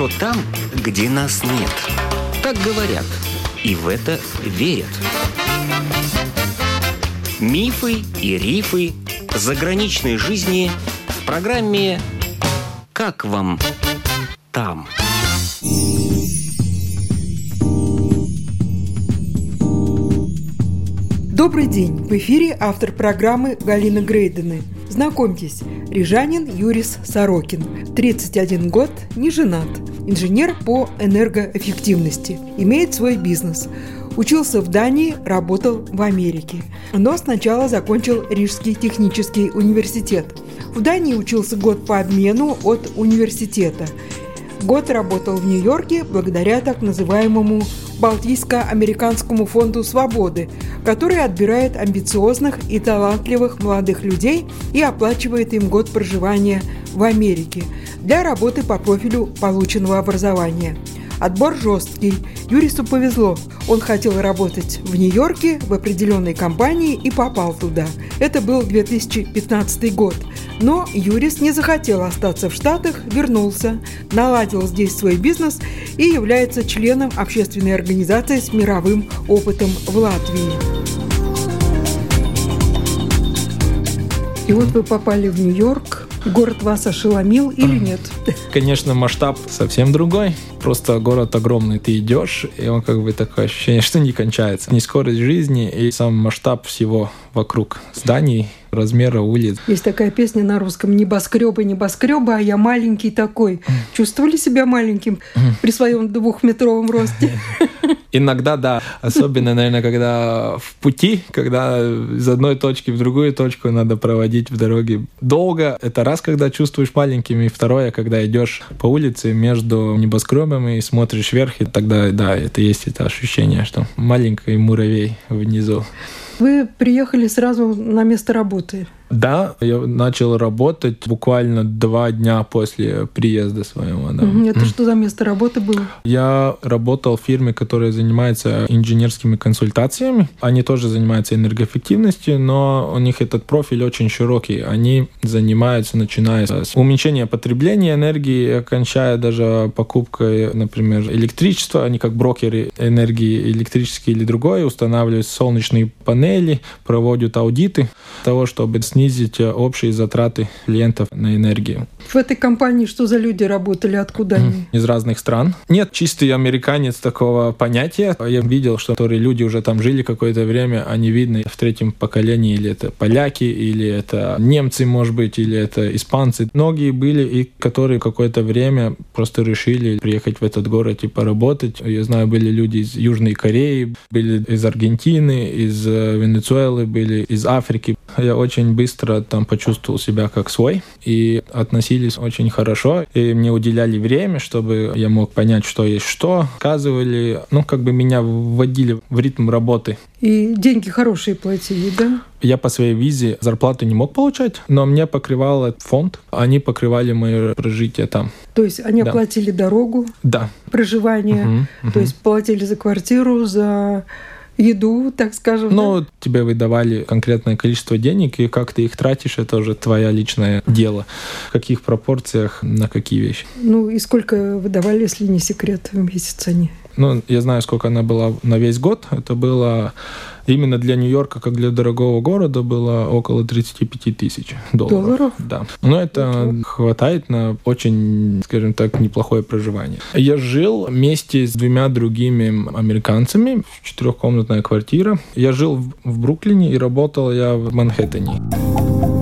хорошо там, где нас нет. Так говорят, и в это верят. Мифы и рифы заграничной жизни в программе «Как вам там?». Добрый день! В эфире автор программы Галина Грейдены. Знакомьтесь, Рижанин Юрис Сорокин, 31 год, не женат, инженер по энергоэффективности, имеет свой бизнес. Учился в Дании, работал в Америке. Но сначала закончил Рижский технический университет. В Дании учился год по обмену от университета. Год работал в Нью-Йорке благодаря так называемому Балтийско-американскому фонду свободы, который отбирает амбициозных и талантливых молодых людей и оплачивает им год проживания в Америке для работы по профилю полученного образования. Отбор жесткий. Юрису повезло. Он хотел работать в Нью-Йорке в определенной компании и попал туда. Это был 2015 год. Но Юрис не захотел остаться в Штатах, вернулся, наладил здесь свой бизнес и является членом общественной организации с мировым опытом в Латвии. И вот вы попали в Нью-Йорк, Город вас ошеломил или нет? Конечно, масштаб совсем другой. Просто город огромный. Ты идешь, и он как бы такое ощущение, что не кончается. Не скорость жизни и сам масштаб всего вокруг зданий, размера улиц. Есть такая песня на русском «Небоскребы, небоскребы, а я маленький такой». Чувствовали себя маленьким при своем двухметровом росте? Иногда да. Особенно, наверное, когда в пути, когда из одной точки в другую точку надо проводить в дороге долго. Это раз, когда чувствуешь маленьким, и второе, когда идешь по улице между небоскребами и смотришь вверх, и тогда, да, это есть это ощущение, что маленький муравей внизу. Вы приехали сразу на место работы. Да, я начал работать буквально два дня после приезда своего. Да. Это что за место работы было? Я работал в фирме, которая занимается инженерскими консультациями. Они тоже занимаются энергоэффективностью, но у них этот профиль очень широкий. Они занимаются, начиная с уменьшения потребления энергии, кончая даже покупкой, например, электричества. Они как брокеры энергии электрические или другой устанавливают солнечные панели, проводят аудиты того, чтобы снизить снизить э, общие затраты клиентов на энергию. В этой компании что за люди работали, откуда они? Из разных стран. Нет чистый американец такого понятия. Я видел, что которые люди уже там жили какое-то время, они видны в третьем поколении, или это поляки, или это немцы, может быть, или это испанцы. Многие были и которые какое-то время просто решили приехать в этот город и поработать. Я знаю, были люди из Южной Кореи, были из Аргентины, из э, Венесуэлы, были из Африки. Я очень быстро там почувствовал себя как свой и относились очень хорошо. И мне уделяли время, чтобы я мог понять, что есть что. Сказывали, ну, как бы меня вводили в ритм работы. И деньги хорошие платили, да? Я по своей визе зарплату не мог получать, но мне покрывал фонд. Они покрывали мое прожитие там. То есть они да. оплатили дорогу, да. проживание, угу, угу. то есть платили за квартиру, за еду, так скажем. Ну, да? тебе выдавали конкретное количество денег, и как ты их тратишь, это уже твое личное дело. В каких пропорциях, на какие вещи. Ну, и сколько выдавали, если не секрет, в месяц они? Ну, я знаю, сколько она была на весь год. Это было именно для Нью-Йорка, как для дорогого города, было около 35 тысяч долларов. Долларов? Да. Но это Ничего. хватает на очень, скажем так, неплохое проживание. Я жил вместе с двумя другими американцами в четырехкомнатная квартира. Я жил в Бруклине и работал я в Манхэттене.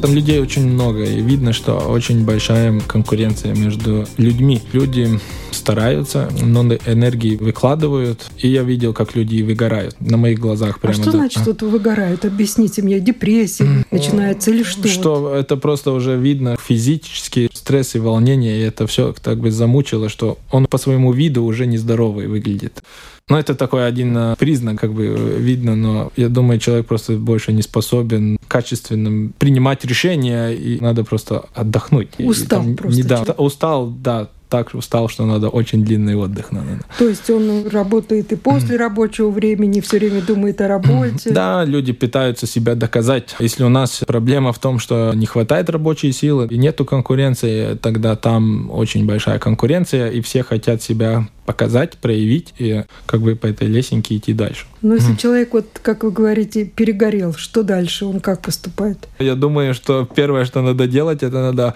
Там людей очень много, и видно, что очень большая конкуренция между людьми. Люди стараются, но энергии выкладывают, и я видел, как люди выгорают на моих глазах. А прямо, а что да. значит, что выгорают? Объясните мне, депрессия mm. начинается или что? Что это просто уже видно физически, стресс и волнение, и это все так бы замучило, что он по своему виду уже нездоровый выглядит. Ну, это такой один э, признак, как бы видно, но я думаю, человек просто больше не способен качественно принимать решения, и надо просто отдохнуть. Устал и, там, просто. Не, да, устал, да, так устал, что надо очень длинный отдых. Надо. То есть он работает и после рабочего времени, все время думает о работе? Да, люди пытаются себя доказать. Если у нас проблема в том, что не хватает рабочей силы и нету конкуренции, тогда там очень большая конкуренция, и все хотят себя показать, проявить и как бы по этой лесенке идти дальше. Но если человек, вот как вы говорите, перегорел, что дальше? Он как поступает? Я думаю, что первое, что надо делать, это надо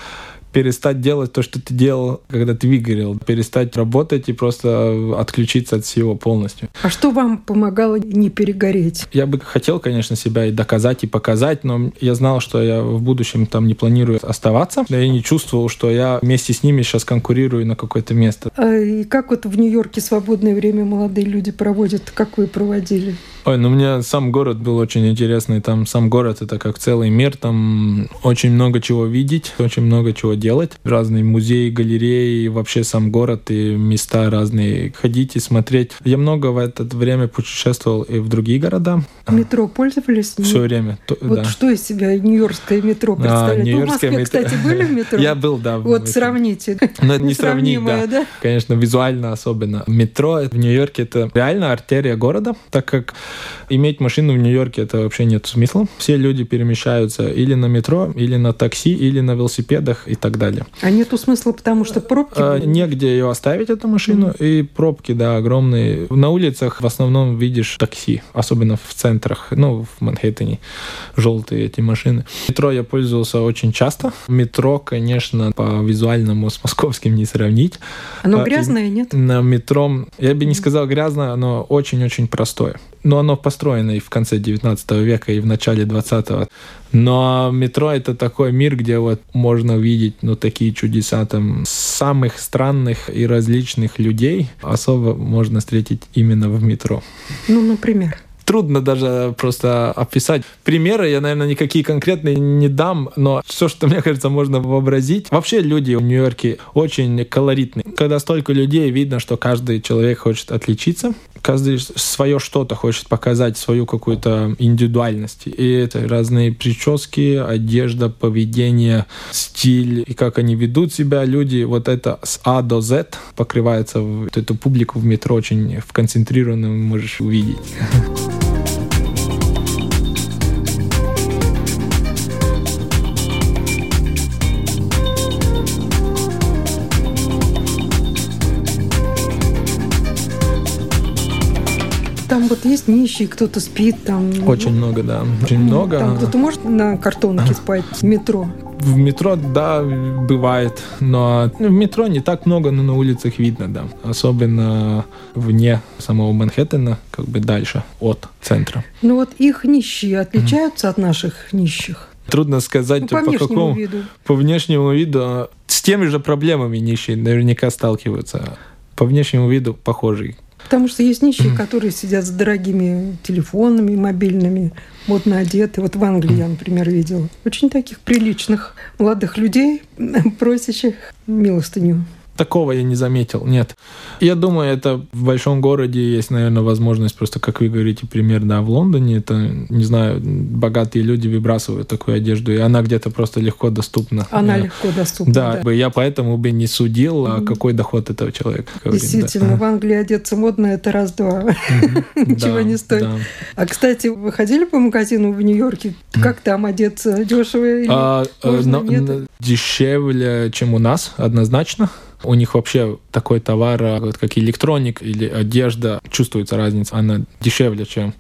перестать делать то, что ты делал, когда ты выгорел, перестать работать и просто отключиться от всего полностью. А что вам помогало не перегореть? Я бы хотел, конечно, себя и доказать, и показать, но я знал, что я в будущем там не планирую оставаться. Я не чувствовал, что я вместе с ними сейчас конкурирую на какое-то место. А и как вот в Нью-Йорке свободное время молодые люди проводят? Как вы проводили? Ой, ну мне сам город был очень интересный. Там сам город это как целый мир. Там очень много чего видеть, очень много чего делать. Разные музеи, галереи, вообще сам город и места разные. Ходить и смотреть. Я много в это время путешествовал и в другие города. Метро пользовались? Все время. Вот да. что из себя нью-йоркское метро представляет? А, нью-йоркское в Москве, метро. кстати, были в метро? Я был, да. Вот сравните. Но это не сравнить, да. да. Конечно, визуально особенно. Метро в Нью-Йорке это реально артерия города, так как Иметь машину в Нью-Йорке это вообще нет смысла. Все люди перемещаются или на метро, или на такси, или на велосипедах и так далее. А нету смысла, потому что пробки? А, негде ее оставить, эту машину, mm. и пробки, да, огромные. На улицах в основном видишь такси, особенно в центрах, ну, в Манхэттене, желтые эти машины. Метро я пользовался очень часто. Метро, конечно, по визуальному с московским не сравнить. Оно а, грязное, нет? На метро, я бы не сказал грязное, оно очень-очень простое но оно построено и в конце 19 века, и в начале 20-го. Но метро — это такой мир, где вот можно увидеть ну, такие чудеса там самых странных и различных людей. Особо можно встретить именно в метро. Ну, например? Трудно даже просто описать. Примеры я, наверное, никакие конкретные не дам, но все, что мне кажется, можно вообразить. Вообще люди в Нью-Йорке очень колоритные. Когда столько людей, видно, что каждый человек хочет отличиться, каждый свое что-то хочет показать, свою какую-то индивидуальность. И это разные прически, одежда, поведение, стиль и как они ведут себя. Люди вот это с А до Z покрывается вот эту публику в метро очень в концентрированном можешь увидеть. вот есть нищие, кто-то спит там. Очень много, да. Очень ну, много. Там кто-то может на картонке спать в метро? В метро, да, бывает. Но в метро не так много, но на улицах видно, да. Особенно вне самого Манхэттена, как бы дальше от центра. Ну вот их нищие отличаются mm. от наших нищих? Трудно сказать, ну, по, по какому... Виду. По внешнему виду. С теми же проблемами нищие наверняка сталкиваются. По внешнему виду похожий Потому что есть нищие, которые сидят с дорогими телефонами мобильными, модно одеты. Вот в Англии я, например, видела очень таких приличных молодых людей, просящих милостыню. Такого я не заметил, нет. Я думаю, это в большом городе есть, наверное, возможность просто, как вы говорите, пример, да, в Лондоне, это, не знаю, богатые люди выбрасывают такую одежду, и она где-то просто легко доступна. Она я, легко доступна, да. да. Я поэтому бы не судил, а какой доход этого человека. Действительно, да. в Англии одеться модно, это раз-два. Ничего не стоит. А, кстати, вы ходили по магазину в Нью-Йорке? Как там одеться? Дешево или а, э, Дешевле, чем у нас, однозначно. У них вообще такой товар, а, вот как электроник или одежда, чувствуется разница, она дешевле, чем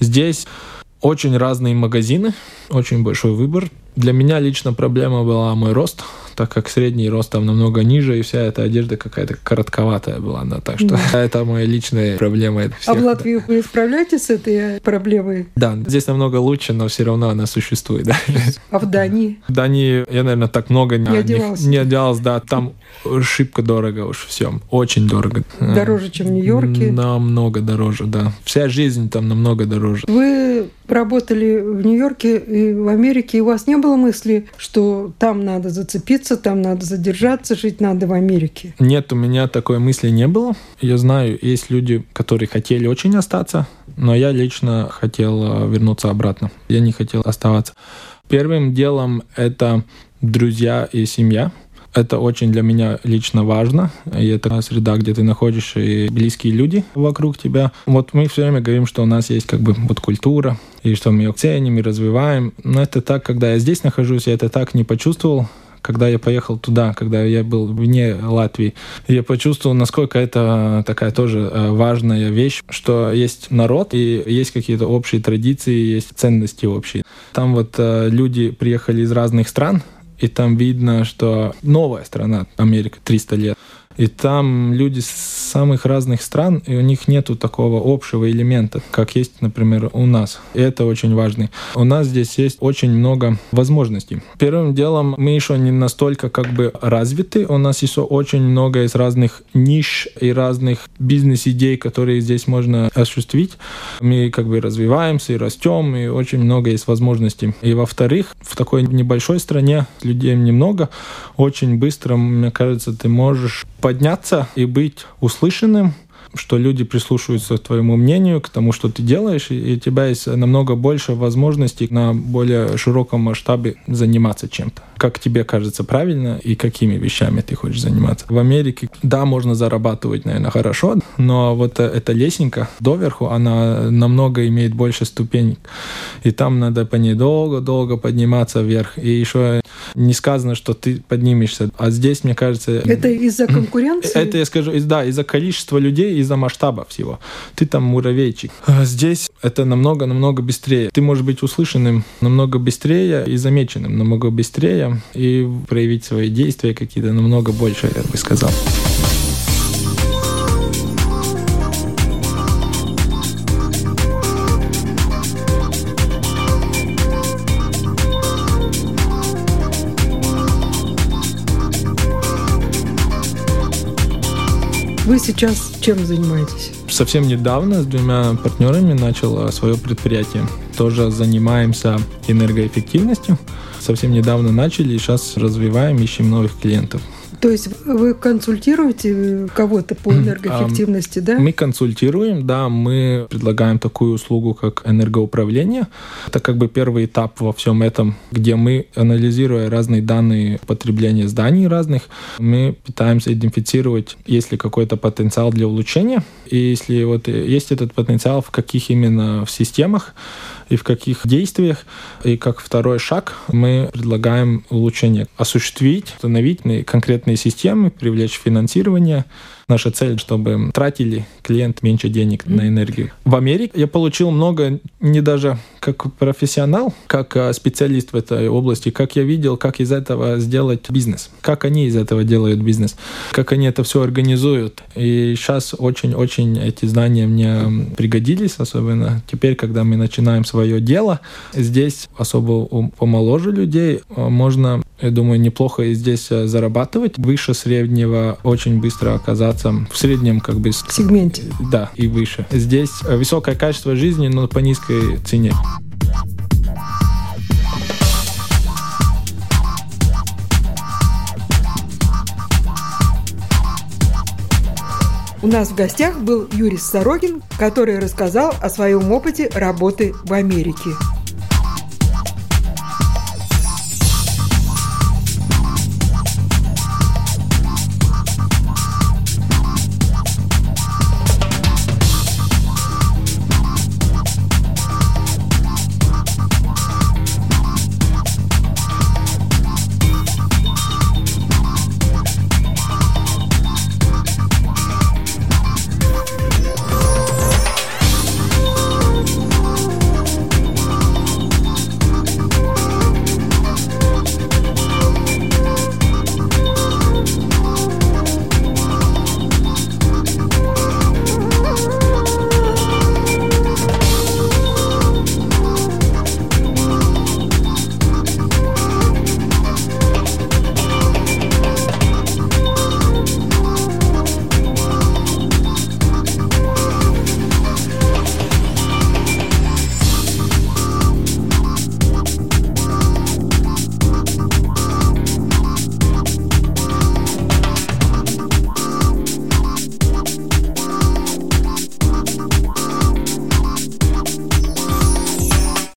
здесь. Очень разные магазины, очень большой выбор. Для меня лично проблема была мой рост так как средний рост там намного ниже, и вся эта одежда какая-то коротковатая была, да, так что да. это моя личная проблема. Всех, а в Латвии да. вы справляетесь с этой проблемой? Да, здесь намного лучше, но все равно она существует, да. А в Дании? В Дании я, наверное, так много не, не одевался. Не, не одевался, да, там шибко дорого уж все, очень дорого. Дороже, чем в Нью-Йорке? Намного дороже, да. Вся жизнь там намного дороже. Вы работали в Нью-Йорке и в Америке, и у вас не было мысли, что там надо зацепиться учиться, там надо задержаться, жить надо в Америке? Нет, у меня такой мысли не было. Я знаю, есть люди, которые хотели очень остаться, но я лично хотел э, вернуться обратно. Я не хотел оставаться. Первым делом это друзья и семья. Это очень для меня лично важно. И это среда, где ты находишься, и близкие люди вокруг тебя. Вот мы все время говорим, что у нас есть как бы вот культура, и что мы ее ценим и развиваем. Но это так, когда я здесь нахожусь, я это так не почувствовал когда я поехал туда, когда я был вне Латвии, я почувствовал, насколько это такая тоже э, важная вещь, что есть народ и есть какие-то общие традиции, есть ценности общие. Там вот э, люди приехали из разных стран, и там видно, что новая страна, Америка, 300 лет. И там люди с самых разных стран, и у них нету такого общего элемента, как есть, например, у нас. И это очень важно. У нас здесь есть очень много возможностей. Первым делом мы еще не настолько как бы развиты. У нас еще очень много из разных ниш и разных бизнес-идей, которые здесь можно осуществить. Мы как бы развиваемся и растем, и очень много есть возможностей. И во-вторых, в такой небольшой стране людей немного, очень быстро, мне кажется, ты можешь подняться и быть услышанным, что люди прислушиваются к твоему мнению, к тому, что ты делаешь, и у тебя есть намного больше возможностей на более широком масштабе заниматься чем-то. Как тебе кажется правильно и какими вещами ты хочешь заниматься. В Америке, да, можно зарабатывать, наверное, хорошо, но вот эта лесенка доверху, она намного имеет больше ступеней. И там надо по ней долго-долго подниматься вверх. И еще не сказано, что ты поднимешься. А здесь, мне кажется... Это из-за конкуренции? Это, я скажу, да, из-за количества людей, из-за масштаба всего. Ты там муравейчик. А здесь это намного-намного быстрее. Ты можешь быть услышанным намного быстрее и замеченным намного быстрее, и проявить свои действия какие-то намного больше, я бы сказал. Вы сейчас чем занимаетесь? Совсем недавно с двумя партнерами начал свое предприятие. Тоже занимаемся энергоэффективностью. Совсем недавно начали и сейчас развиваем, ищем новых клиентов. То есть вы консультируете кого-то по энергоэффективности, да? Мы консультируем, да, мы предлагаем такую услугу, как энергоуправление. Это как бы первый этап во всем этом, где мы, анализируя разные данные потребления зданий разных, мы пытаемся идентифицировать, есть ли какой-то потенциал для улучшения, и если вот есть этот потенциал, в каких именно в системах, и в каких действиях. И как второй шаг мы предлагаем улучшение, осуществить, установить конкретные системы, привлечь финансирование, Наша цель, чтобы тратили клиент меньше денег mm-hmm. на энергию. В Америке я получил много, не даже как профессионал, как а, специалист в этой области, как я видел, как из этого сделать бизнес, как они из этого делают бизнес, как они это все организуют. И сейчас очень-очень эти знания мне пригодились, особенно теперь, когда мы начинаем свое дело. Здесь особо помоложе людей а, можно, я думаю, неплохо и здесь а, зарабатывать. Выше среднего очень быстро оказаться в среднем как бы... Сегменте. Да, и выше. Здесь высокое качество жизни, но по низкой цене. У нас в гостях был Юрий Сорокин, который рассказал о своем опыте работы в Америке.